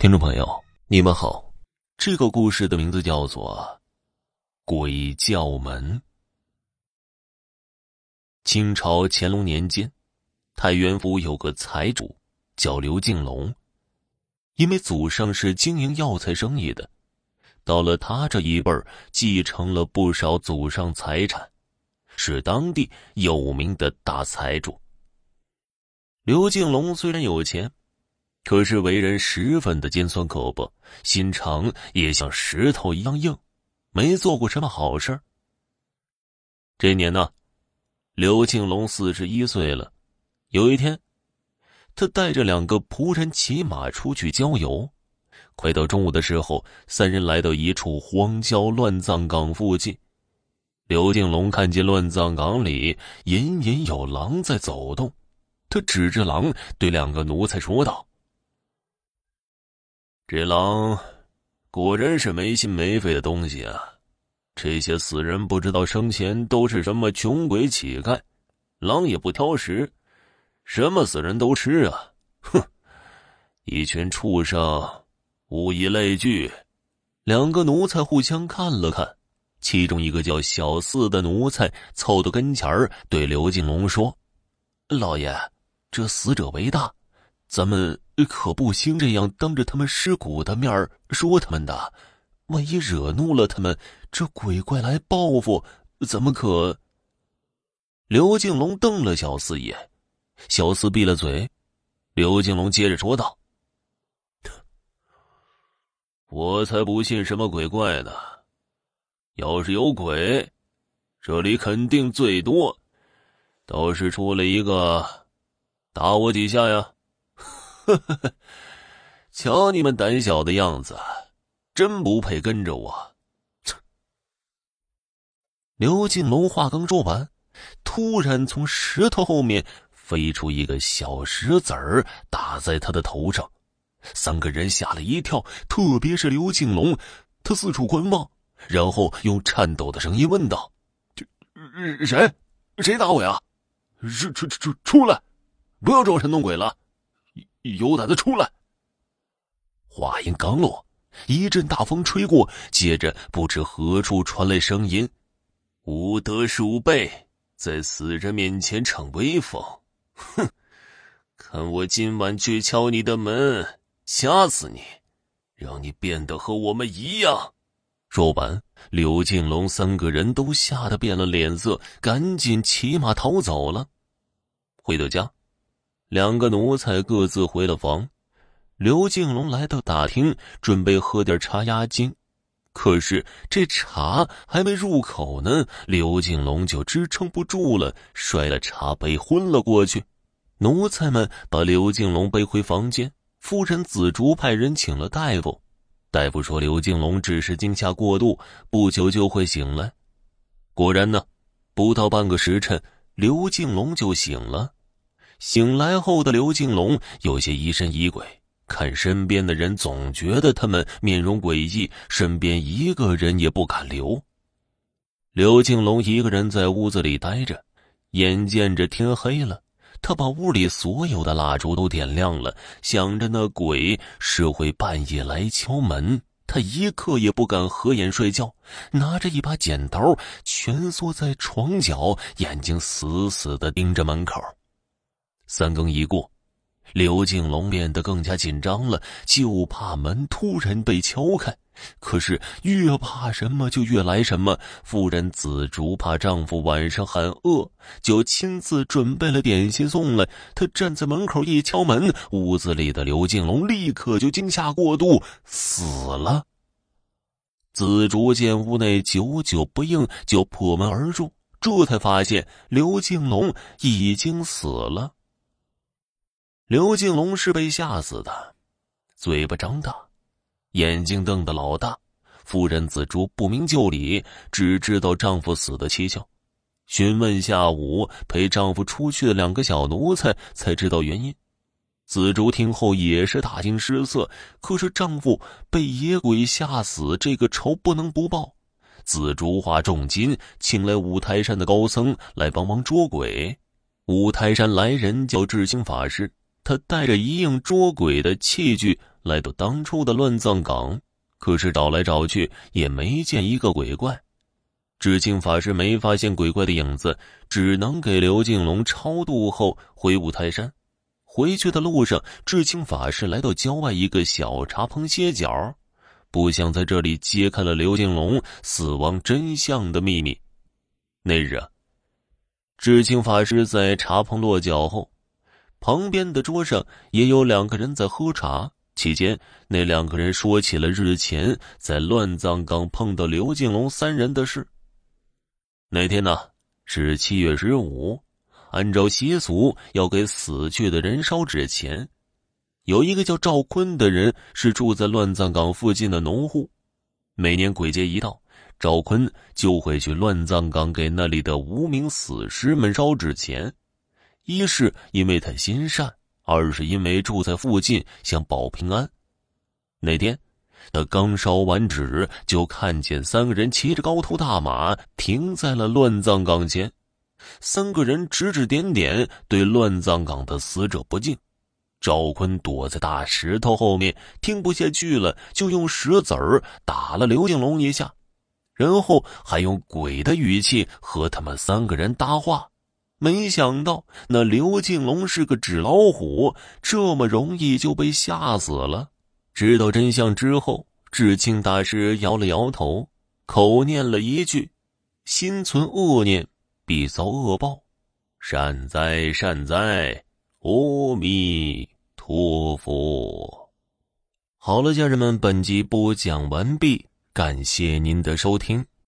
听众朋友，你们好。这个故事的名字叫做《鬼叫门》。清朝乾隆年间，太原府有个财主叫刘敬龙，因为祖上是经营药材生意的，到了他这一辈儿，继承了不少祖上财产，是当地有名的大财主。刘敬龙虽然有钱。可是为人十分的尖酸刻薄，心肠也像石头一样硬，没做过什么好事这年呢，刘庆龙四十一岁了。有一天，他带着两个仆人骑马出去郊游。快到中午的时候，三人来到一处荒郊乱葬岗附近。刘敬龙看见乱葬岗里隐隐有狼在走动，他指着狼对两个奴才说道。这狼果然是没心没肺的东西啊！这些死人不知道生前都是什么穷鬼乞丐，狼也不挑食，什么死人都吃啊！哼，一群畜生，物以类聚。两个奴才互相看了看，其中一个叫小四的奴才凑到跟前儿，对刘金龙说：“老爷，这死者为大。”咱们可不兴这样当着他们尸骨的面说他们的，万一惹怒了他们，这鬼怪来报复，怎么可？刘敬龙瞪了小四一眼，小四闭了嘴。刘敬龙接着说道：“我才不信什么鬼怪呢！要是有鬼，这里肯定最多。倒是出了一个，打我几下呀！”呵呵呵，瞧你们胆小的样子，真不配跟着我。刘进龙话刚说完，突然从石头后面飞出一个小石子儿，打在他的头上。三个人吓了一跳，特别是刘进龙，他四处观望，然后用颤抖的声音问道：“这谁？谁打我呀？出出出出来！不要装神弄鬼了！”有胆子出来！话音刚落，一阵大风吹过，接着不知何处传来声音：“无德鼠辈，在死人面前逞威风！哼，看我今晚去敲你的门，掐死你，让你变得和我们一样！”说完，刘敬龙三个人都吓得变了脸色，赶紧骑马逃走了。回到家。两个奴才各自回了房，刘敬龙来到大厅，准备喝点茶压惊。可是这茶还没入口呢，刘敬龙就支撑不住了，摔了茶杯，昏了过去。奴才们把刘敬龙背回房间，夫人紫竹派人请了大夫。大夫说刘敬龙只是惊吓过度，不久就会醒来。果然呢，不到半个时辰，刘敬龙就醒了。醒来后的刘敬龙有些疑神疑鬼，看身边的人总觉得他们面容诡异，身边一个人也不敢留。刘敬龙一个人在屋子里待着，眼见着天黑了，他把屋里所有的蜡烛都点亮了，想着那鬼是会半夜来敲门，他一刻也不敢合眼睡觉，拿着一把剪刀蜷缩在床角，眼睛死死的盯着门口。三更一过，刘敬龙变得更加紧张了，就怕门突然被敲开。可是越怕什么就越来什么。夫人紫竹怕丈夫晚上很饿，就亲自准备了点心送来。她站在门口一敲门，屋子里的刘敬龙立刻就惊吓过度，死了。紫竹见屋内久久不应，就破门而入，这才发现刘敬龙已经死了。刘敬龙是被吓死的，嘴巴张大，眼睛瞪得老大。夫人紫竹不明就里，只知道丈夫死的蹊跷，询问下午陪丈夫出去的两个小奴才，才知道原因。紫竹听后也是大惊失色。可是丈夫被野鬼吓死，这个仇不能不报。紫竹花重金请来五台山的高僧来帮忙捉鬼。五台山来人叫智兴法师。他带着一应捉鬼的器具来到当初的乱葬岗，可是找来找去也没见一个鬼怪。智青法师没发现鬼怪的影子，只能给刘敬龙超度后回五台山。回去的路上，智青法师来到郊外一个小茶棚歇脚，不想在这里揭开了刘敬龙死亡真相的秘密。那日啊，智青法师在茶棚落脚后，旁边的桌上也有两个人在喝茶。期间，那两个人说起了日前在乱葬岗碰到刘敬龙三人的事。那天呢是七月十五，按照习俗要给死去的人烧纸钱。有一个叫赵坤的人是住在乱葬岗附近的农户，每年鬼节一到，赵坤就会去乱葬岗给那里的无名死尸们烧纸钱。一是因为他心善，二是因为住在附近想保平安。那天。他刚烧完纸，就看见三个人骑着高头大马停在了乱葬岗前。三个人指指点点，对乱葬岗的死者不敬。赵坤躲在大石头后面，听不下去了，就用石子儿打了刘敬龙一下，然后还用鬼的语气和他们三个人搭话。没想到那刘敬龙是个纸老虎，这么容易就被吓死了。知道真相之后，智清大师摇了摇头，口念了一句：“心存恶念，必遭恶报。善哉善哉，阿弥陀佛。”好了，家人们，本集播讲完毕，感谢您的收听。